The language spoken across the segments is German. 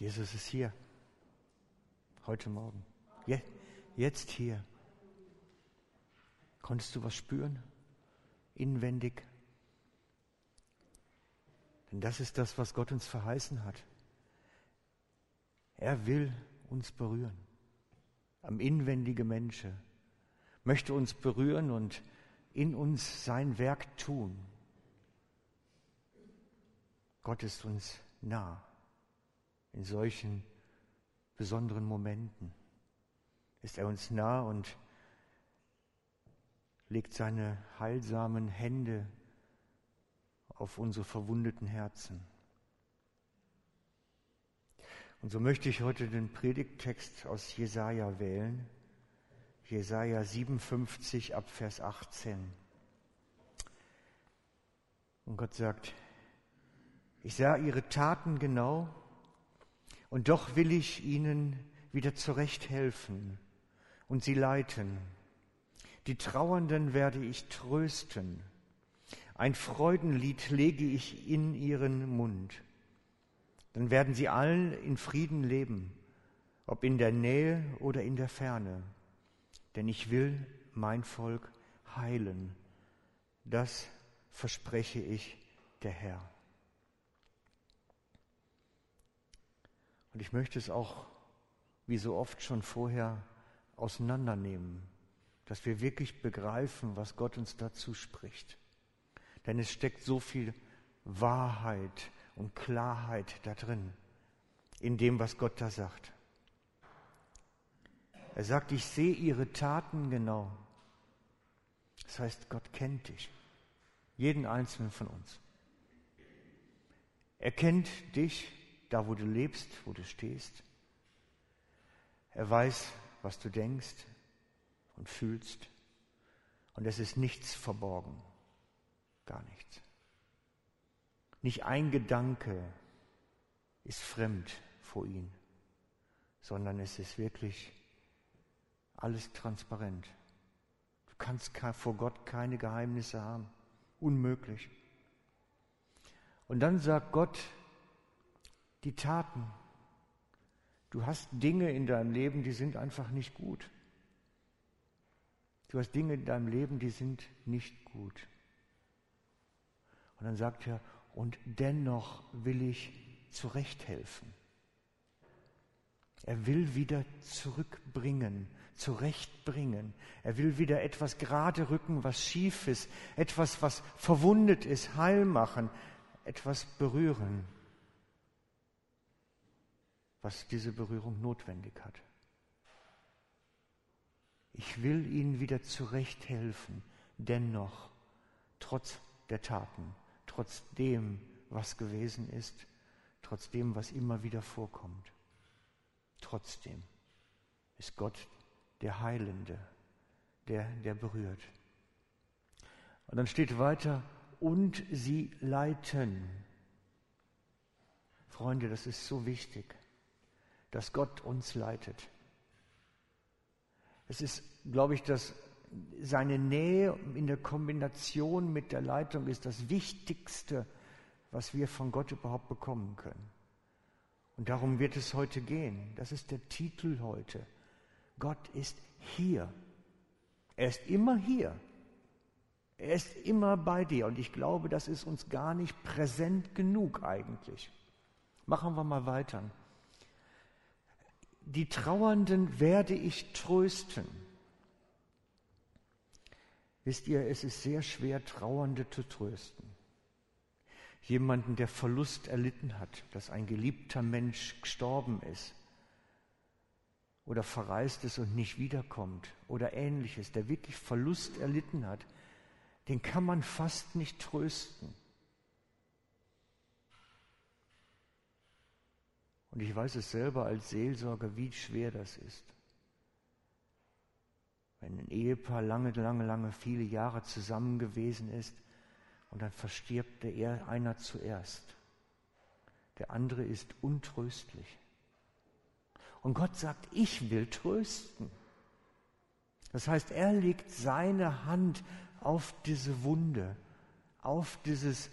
Jesus ist hier. Heute Morgen. Je, jetzt hier. Konntest du was spüren? Inwendig? Denn das ist das, was Gott uns verheißen hat. Er will uns berühren. Am inwendige Menschen. Möchte uns berühren und in uns sein Werk tun. Gott ist uns nah in solchen besonderen Momenten. Ist er uns nah und legt seine heilsamen Hände auf unsere verwundeten Herzen. Und so möchte ich heute den Predigttext aus Jesaja wählen. Jesaja 57 ab Vers 18. Und Gott sagt, ich sah ihre Taten genau und doch will ich ihnen wieder zurecht helfen und sie leiten. Die Trauernden werde ich trösten. Ein Freudenlied lege ich in ihren Mund. Dann werden sie allen in Frieden leben, ob in der Nähe oder in der Ferne. Denn ich will mein Volk heilen. Das verspreche ich der Herr. Und ich möchte es auch, wie so oft schon vorher, auseinandernehmen, dass wir wirklich begreifen, was Gott uns dazu spricht. Denn es steckt so viel Wahrheit und Klarheit da drin, in dem, was Gott da sagt. Er sagt, ich sehe ihre Taten genau. Das heißt, Gott kennt dich, jeden einzelnen von uns. Er kennt dich da wo du lebst, wo du stehst. Er weiß, was du denkst und fühlst. Und es ist nichts verborgen. Gar nichts. Nicht ein Gedanke ist fremd vor ihm, sondern es ist wirklich alles transparent. Du kannst vor Gott keine Geheimnisse haben. Unmöglich. Und dann sagt Gott, die Taten. Du hast Dinge in deinem Leben, die sind einfach nicht gut. Du hast Dinge in deinem Leben, die sind nicht gut. Und dann sagt er, und dennoch will ich zurechthelfen. Er will wieder zurückbringen, zurechtbringen. Er will wieder etwas gerade rücken, was schief ist, etwas, was verwundet ist, heil machen, etwas berühren was diese Berührung notwendig hat. Ich will ihnen wieder zurechthelfen, dennoch, trotz der Taten, trotz dem, was gewesen ist, trotz dem, was immer wieder vorkommt. Trotzdem ist Gott der Heilende, der, der berührt. Und dann steht weiter, und sie leiten. Freunde, das ist so wichtig dass Gott uns leitet. Es ist, glaube ich, dass seine Nähe in der Kombination mit der Leitung ist das Wichtigste, was wir von Gott überhaupt bekommen können. Und darum wird es heute gehen. Das ist der Titel heute. Gott ist hier. Er ist immer hier. Er ist immer bei dir. Und ich glaube, das ist uns gar nicht präsent genug eigentlich. Machen wir mal weiter die Trauernden werde ich trösten. Wisst ihr, es ist sehr schwer, Trauernde zu trösten. Jemanden, der Verlust erlitten hat, dass ein geliebter Mensch gestorben ist oder verreist ist und nicht wiederkommt oder ähnliches, der wirklich Verlust erlitten hat, den kann man fast nicht trösten. Und ich weiß es selber als Seelsorger, wie schwer das ist. Wenn ein Ehepaar lange, lange, lange, viele Jahre zusammen gewesen ist und dann verstirbt der einer zuerst. Der andere ist untröstlich. Und Gott sagt, ich will trösten. Das heißt, er legt seine Hand auf diese Wunde, auf dieses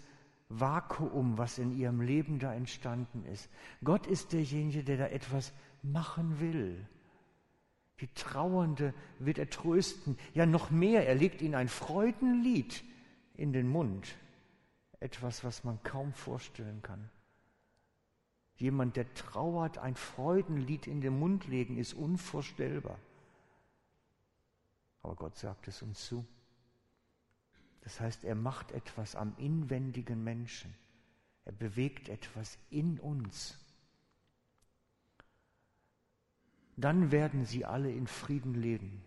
Vakuum, was in ihrem Leben da entstanden ist. Gott ist derjenige, der da etwas machen will. Die Trauernde wird er trösten. Ja, noch mehr, er legt ihnen ein Freudenlied in den Mund. Etwas, was man kaum vorstellen kann. Jemand, der trauert, ein Freudenlied in den Mund legen, ist unvorstellbar. Aber Gott sagt es uns zu. Das heißt, er macht etwas am inwendigen Menschen. Er bewegt etwas in uns. Dann werden sie alle in Frieden leben.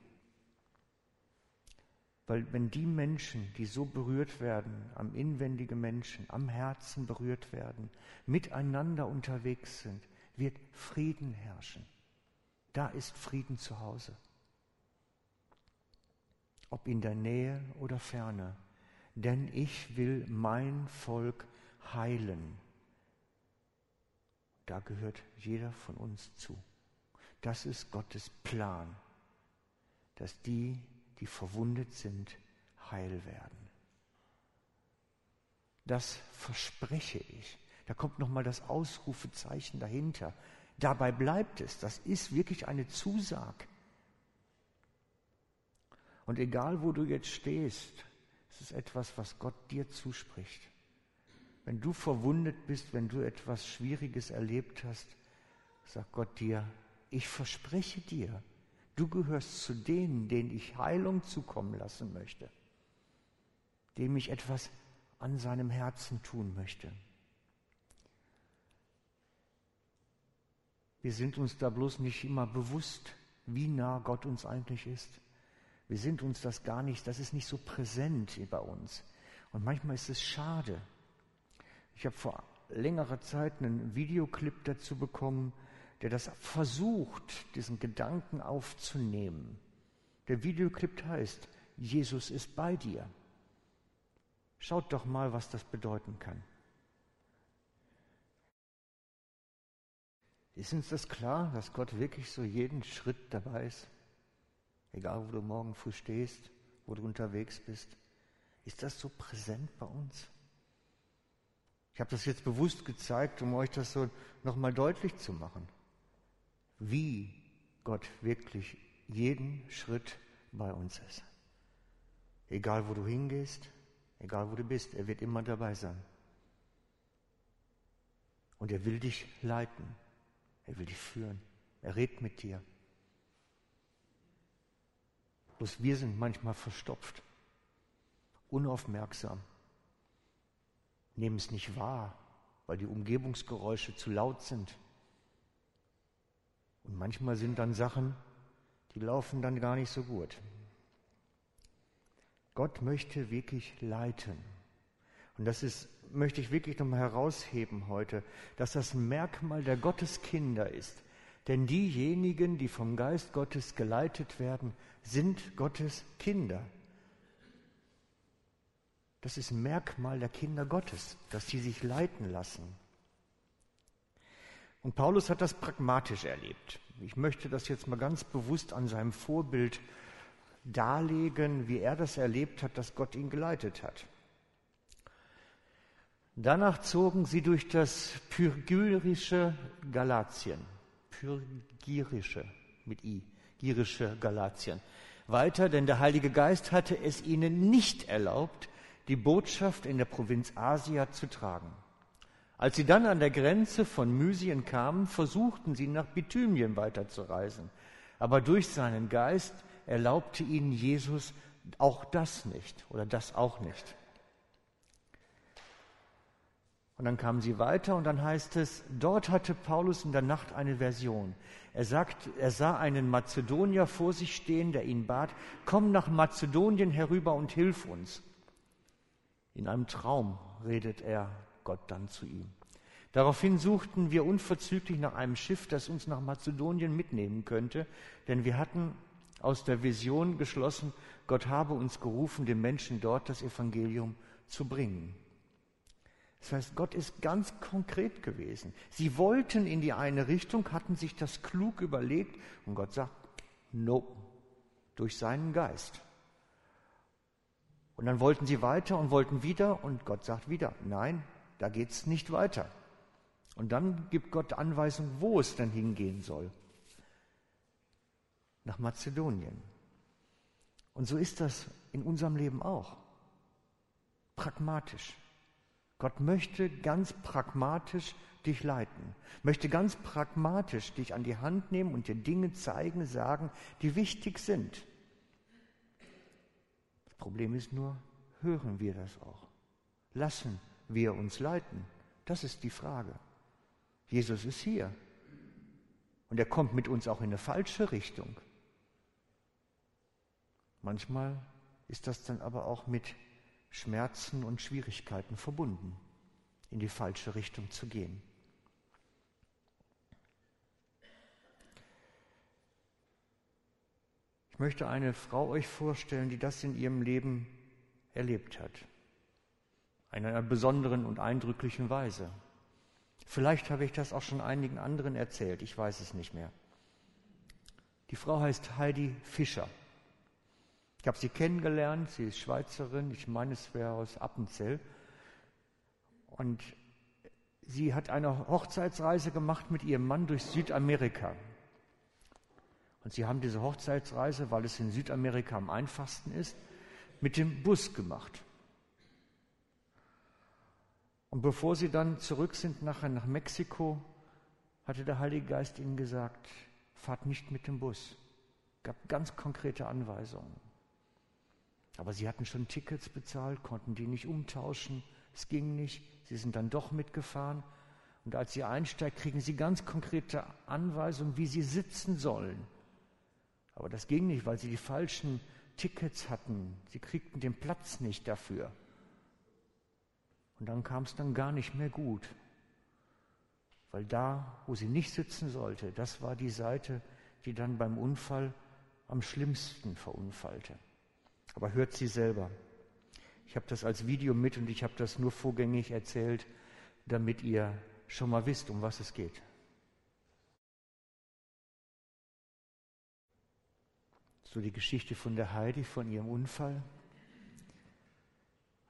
Weil wenn die Menschen, die so berührt werden, am inwendigen Menschen, am Herzen berührt werden, miteinander unterwegs sind, wird Frieden herrschen. Da ist Frieden zu Hause. Ob in der Nähe oder ferne denn ich will mein Volk heilen. Da gehört jeder von uns zu. Das ist Gottes Plan, dass die, die verwundet sind, heil werden. Das verspreche ich. Da kommt nochmal das Ausrufezeichen dahinter. Dabei bleibt es. Das ist wirklich eine Zusage. Und egal, wo du jetzt stehst, es ist etwas, was Gott dir zuspricht. Wenn du verwundet bist, wenn du etwas Schwieriges erlebt hast, sagt Gott dir, ich verspreche dir, du gehörst zu denen, denen ich Heilung zukommen lassen möchte, dem ich etwas an seinem Herzen tun möchte. Wir sind uns da bloß nicht immer bewusst, wie nah Gott uns eigentlich ist. Wir sind uns das gar nicht, das ist nicht so präsent bei uns. Und manchmal ist es schade. Ich habe vor längerer Zeit einen Videoclip dazu bekommen, der das versucht, diesen Gedanken aufzunehmen. Der Videoclip heißt, Jesus ist bei dir. Schaut doch mal, was das bedeuten kann. Ist uns das klar, dass Gott wirklich so jeden Schritt dabei ist? Egal wo du morgen früh stehst, wo du unterwegs bist. Ist das so präsent bei uns? Ich habe das jetzt bewusst gezeigt, um euch das so nochmal deutlich zu machen, wie Gott wirklich jeden Schritt bei uns ist. Egal wo du hingehst, egal wo du bist, er wird immer dabei sein. Und er will dich leiten, er will dich führen, er redet mit dir. Bloß wir sind manchmal verstopft, unaufmerksam, nehmen es nicht wahr, weil die Umgebungsgeräusche zu laut sind. Und manchmal sind dann Sachen, die laufen dann gar nicht so gut. Gott möchte wirklich leiten. Und das ist, möchte ich wirklich nochmal herausheben heute, dass das ein Merkmal der Gotteskinder ist. Denn diejenigen, die vom Geist Gottes geleitet werden, sind Gottes Kinder. Das ist ein Merkmal der Kinder Gottes, dass sie sich leiten lassen. Und Paulus hat das pragmatisch erlebt. Ich möchte das jetzt mal ganz bewusst an seinem Vorbild darlegen, wie er das erlebt hat, dass Gott ihn geleitet hat. Danach zogen sie durch das pyrgyrische Galatien. Pyrgyrische mit I girische Galatien. Weiter, denn der Heilige Geist hatte es ihnen nicht erlaubt, die Botschaft in der Provinz Asia zu tragen. Als sie dann an der Grenze von Mysien kamen, versuchten sie nach Bithynien weiterzureisen. Aber durch seinen Geist erlaubte ihnen Jesus auch das nicht oder das auch nicht. Und dann kamen sie weiter und dann heißt es, dort hatte Paulus in der Nacht eine Version. Er sagt, er sah einen Mazedonier vor sich stehen, der ihn bat, komm nach Mazedonien herüber und hilf uns. In einem Traum redet er Gott dann zu ihm. Daraufhin suchten wir unverzüglich nach einem Schiff, das uns nach Mazedonien mitnehmen könnte, denn wir hatten aus der Vision geschlossen, Gott habe uns gerufen, den Menschen dort das Evangelium zu bringen. Das heißt, Gott ist ganz konkret gewesen. Sie wollten in die eine Richtung, hatten sich das klug überlegt und Gott sagt, no, durch seinen Geist. Und dann wollten sie weiter und wollten wieder und Gott sagt wieder, nein, da geht es nicht weiter. Und dann gibt Gott Anweisung, wo es dann hingehen soll. Nach Mazedonien. Und so ist das in unserem Leben auch. Pragmatisch. Gott möchte ganz pragmatisch dich leiten, möchte ganz pragmatisch dich an die Hand nehmen und dir Dinge zeigen, sagen, die wichtig sind. Das Problem ist nur, hören wir das auch? Lassen wir uns leiten? Das ist die Frage. Jesus ist hier. Und er kommt mit uns auch in eine falsche Richtung. Manchmal ist das dann aber auch mit Schmerzen und Schwierigkeiten verbunden, in die falsche Richtung zu gehen. Ich möchte eine Frau euch vorstellen, die das in ihrem Leben erlebt hat. In einer besonderen und eindrücklichen Weise. Vielleicht habe ich das auch schon einigen anderen erzählt, ich weiß es nicht mehr. Die Frau heißt Heidi Fischer. Ich habe sie kennengelernt, sie ist Schweizerin, ich meine, es wäre aus Appenzell. Und sie hat eine Hochzeitsreise gemacht mit ihrem Mann durch Südamerika. Und sie haben diese Hochzeitsreise, weil es in Südamerika am einfachsten ist, mit dem Bus gemacht. Und bevor sie dann zurück sind nachher nach Mexiko, hatte der Heilige Geist ihnen gesagt, fahrt nicht mit dem Bus. Gab ganz konkrete Anweisungen. Aber sie hatten schon Tickets bezahlt, konnten die nicht umtauschen. Es ging nicht. Sie sind dann doch mitgefahren. Und als sie einsteigen, kriegen sie ganz konkrete Anweisungen, wie sie sitzen sollen. Aber das ging nicht, weil sie die falschen Tickets hatten. Sie kriegten den Platz nicht dafür. Und dann kam es dann gar nicht mehr gut. Weil da, wo sie nicht sitzen sollte, das war die Seite, die dann beim Unfall am schlimmsten verunfallte. Aber hört sie selber. Ich habe das als Video mit und ich habe das nur vorgängig erzählt, damit ihr schon mal wisst, um was es geht. So die Geschichte von der Heidi, von ihrem Unfall.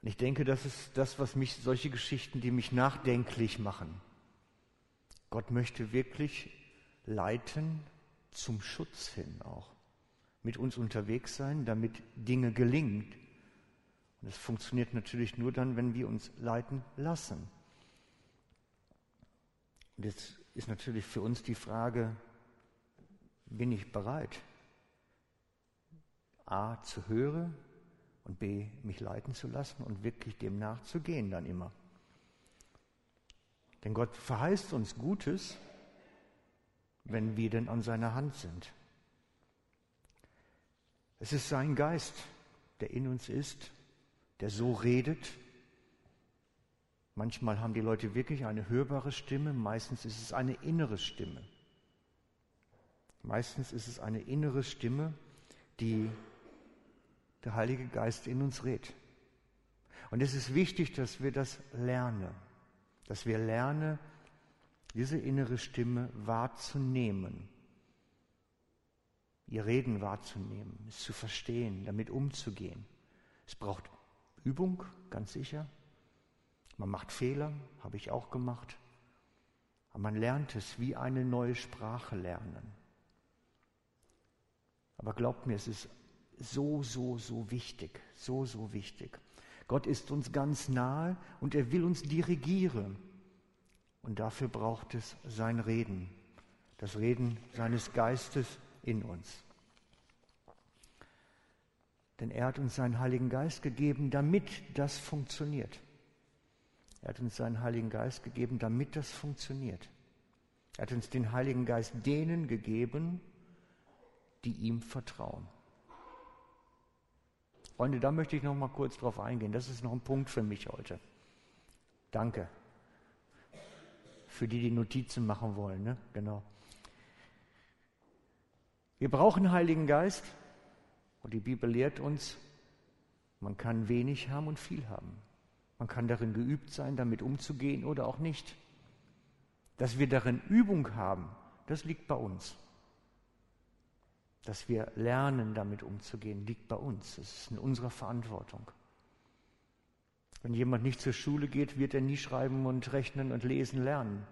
Und ich denke, das ist das, was mich, solche Geschichten, die mich nachdenklich machen. Gott möchte wirklich leiten zum Schutz hin auch mit uns unterwegs sein, damit Dinge gelingen. Und es funktioniert natürlich nur dann, wenn wir uns leiten lassen. Und jetzt ist natürlich für uns die Frage, bin ich bereit, A zu hören und B mich leiten zu lassen und wirklich dem nachzugehen dann immer. Denn Gott verheißt uns Gutes, wenn wir denn an seiner Hand sind. Es ist sein Geist, der in uns ist, der so redet. Manchmal haben die Leute wirklich eine hörbare Stimme, meistens ist es eine innere Stimme. Meistens ist es eine innere Stimme, die der Heilige Geist in uns redet. Und es ist wichtig, dass wir das lernen, dass wir lernen, diese innere Stimme wahrzunehmen ihr Reden wahrzunehmen, es zu verstehen, damit umzugehen. Es braucht Übung, ganz sicher. Man macht Fehler, habe ich auch gemacht. Aber man lernt es wie eine neue Sprache lernen. Aber glaubt mir, es ist so, so, so wichtig, so, so wichtig. Gott ist uns ganz nahe und er will uns dirigieren. Und dafür braucht es sein Reden, das Reden seines Geistes in uns. Denn er hat uns seinen Heiligen Geist gegeben, damit das funktioniert. Er hat uns seinen Heiligen Geist gegeben, damit das funktioniert. Er hat uns den Heiligen Geist denen gegeben, die ihm vertrauen. Freunde, da möchte ich noch mal kurz drauf eingehen. Das ist noch ein Punkt für mich heute. Danke. Für die, die Notizen machen wollen, ne? Genau. Wir brauchen Heiligen Geist und die Bibel lehrt uns, man kann wenig haben und viel haben. Man kann darin geübt sein, damit umzugehen oder auch nicht. Dass wir darin Übung haben, das liegt bei uns. Dass wir lernen, damit umzugehen, liegt bei uns. Das ist in unserer Verantwortung. Wenn jemand nicht zur Schule geht, wird er nie schreiben und rechnen und lesen lernen.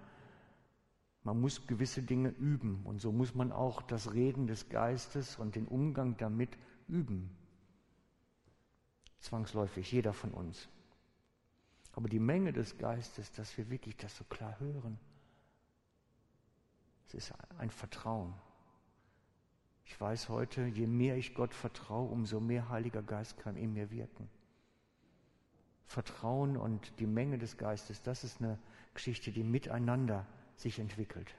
Man muss gewisse Dinge üben und so muss man auch das Reden des Geistes und den Umgang damit üben. Zwangsläufig, jeder von uns. Aber die Menge des Geistes, dass wir wirklich das so klar hören, es ist ein Vertrauen. Ich weiß heute, je mehr ich Gott vertraue, umso mehr Heiliger Geist kann in mir wirken. Vertrauen und die Menge des Geistes, das ist eine Geschichte, die miteinander sich entwickelt.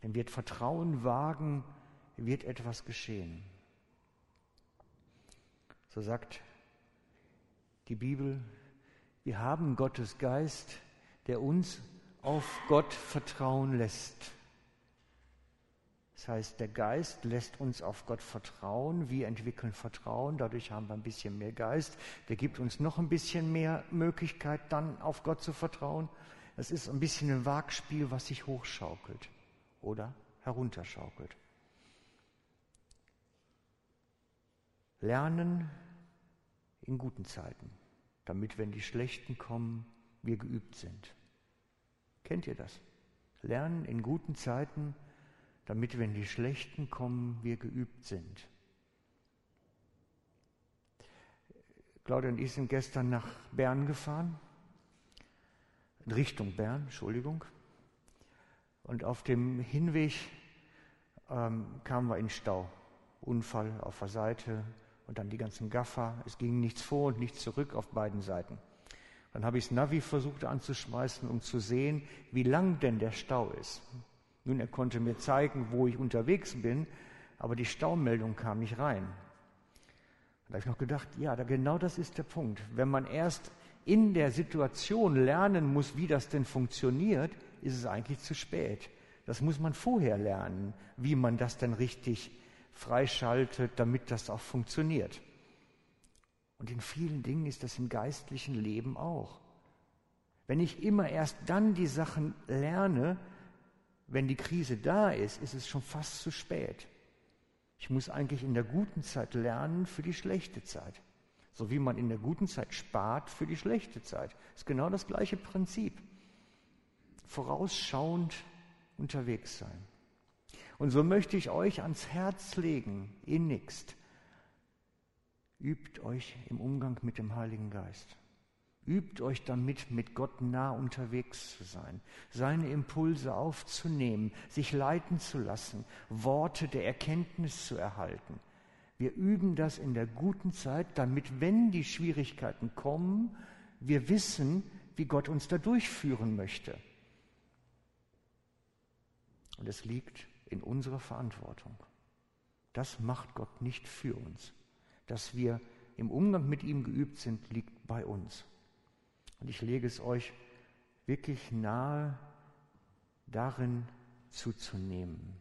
Wenn wir Vertrauen wagen, wird etwas geschehen. So sagt die Bibel, wir haben Gottes Geist, der uns auf Gott vertrauen lässt. Das heißt, der Geist lässt uns auf Gott vertrauen. Wir entwickeln Vertrauen. Dadurch haben wir ein bisschen mehr Geist. Der gibt uns noch ein bisschen mehr Möglichkeit, dann auf Gott zu vertrauen. Das ist ein bisschen ein Wagspiel, was sich hochschaukelt oder herunterschaukelt. Lernen in guten Zeiten, damit, wenn die schlechten kommen, wir geübt sind. Kennt ihr das? Lernen in guten Zeiten, damit, wenn die Schlechten kommen, wir geübt sind. Claudia und ich sind gestern nach Bern gefahren, in Richtung Bern, Entschuldigung. Und auf dem Hinweg ähm, kamen wir in Stau. Unfall auf der Seite und dann die ganzen Gaffer. Es ging nichts vor und nichts zurück auf beiden Seiten. Dann habe ich das Navi versucht anzuschmeißen, um zu sehen, wie lang denn der Stau ist. Nun, er konnte mir zeigen, wo ich unterwegs bin, aber die Staumeldung kam nicht rein. Da habe ich noch gedacht, ja, da, genau das ist der Punkt. Wenn man erst in der Situation lernen muss, wie das denn funktioniert, ist es eigentlich zu spät. Das muss man vorher lernen, wie man das denn richtig freischaltet, damit das auch funktioniert. Und in vielen Dingen ist das im geistlichen Leben auch. Wenn ich immer erst dann die Sachen lerne, wenn die Krise da ist, ist es schon fast zu spät. Ich muss eigentlich in der guten Zeit lernen für die schlechte Zeit. So wie man in der guten Zeit spart für die schlechte Zeit. Ist genau das gleiche Prinzip. Vorausschauend unterwegs sein. Und so möchte ich euch ans Herz legen, innigst. Übt euch im Umgang mit dem Heiligen Geist. Übt euch damit, mit Gott nah unterwegs zu sein, seine Impulse aufzunehmen, sich leiten zu lassen, Worte der Erkenntnis zu erhalten. Wir üben das in der guten Zeit, damit, wenn die Schwierigkeiten kommen, wir wissen, wie Gott uns da durchführen möchte. Und es liegt in unserer Verantwortung. Das macht Gott nicht für uns. Dass wir im Umgang mit ihm geübt sind, liegt bei uns. Und ich lege es euch wirklich nahe, darin zuzunehmen.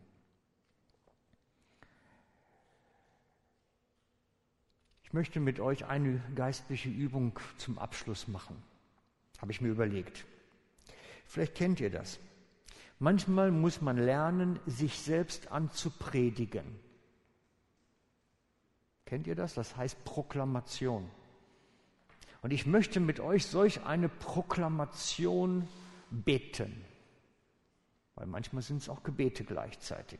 Möchte mit euch eine geistliche Übung zum Abschluss machen. Habe ich mir überlegt. Vielleicht kennt ihr das. Manchmal muss man lernen, sich selbst anzupredigen. Kennt ihr das? Das heißt Proklamation. Und ich möchte mit euch solch eine Proklamation beten. Weil manchmal sind es auch Gebete gleichzeitig.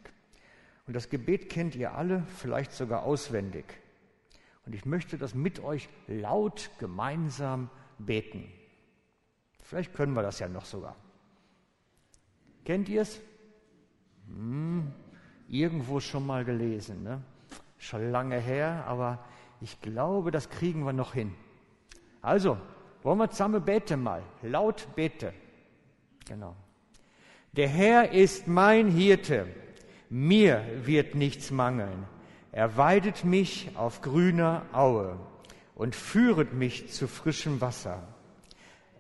Und das Gebet kennt ihr alle, vielleicht sogar auswendig. Und ich möchte das mit euch laut gemeinsam beten. Vielleicht können wir das ja noch sogar. Kennt ihr es? Hm, irgendwo schon mal gelesen. Ne? Schon lange her, aber ich glaube, das kriegen wir noch hin. Also, wollen wir zusammen beten mal, laut beten. Genau. Der Herr ist mein Hirte, mir wird nichts mangeln. Er weidet mich auf grüner Aue und führet mich zu frischem Wasser.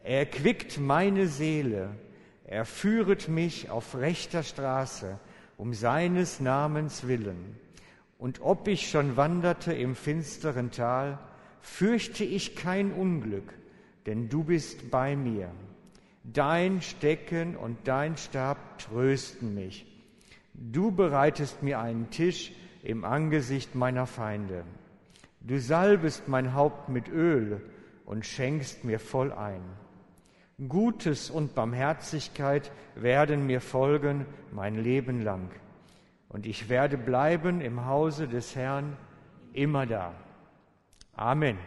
Er quickt meine Seele, er führet mich auf rechter Straße um seines Namens willen. Und ob ich schon wanderte im finsteren Tal, fürchte ich kein Unglück, denn du bist bei mir. Dein Stecken und dein Stab trösten mich. Du bereitest mir einen Tisch im Angesicht meiner Feinde. Du salbest mein Haupt mit Öl und schenkst mir voll ein. Gutes und Barmherzigkeit werden mir folgen mein Leben lang. Und ich werde bleiben im Hause des Herrn immer da. Amen.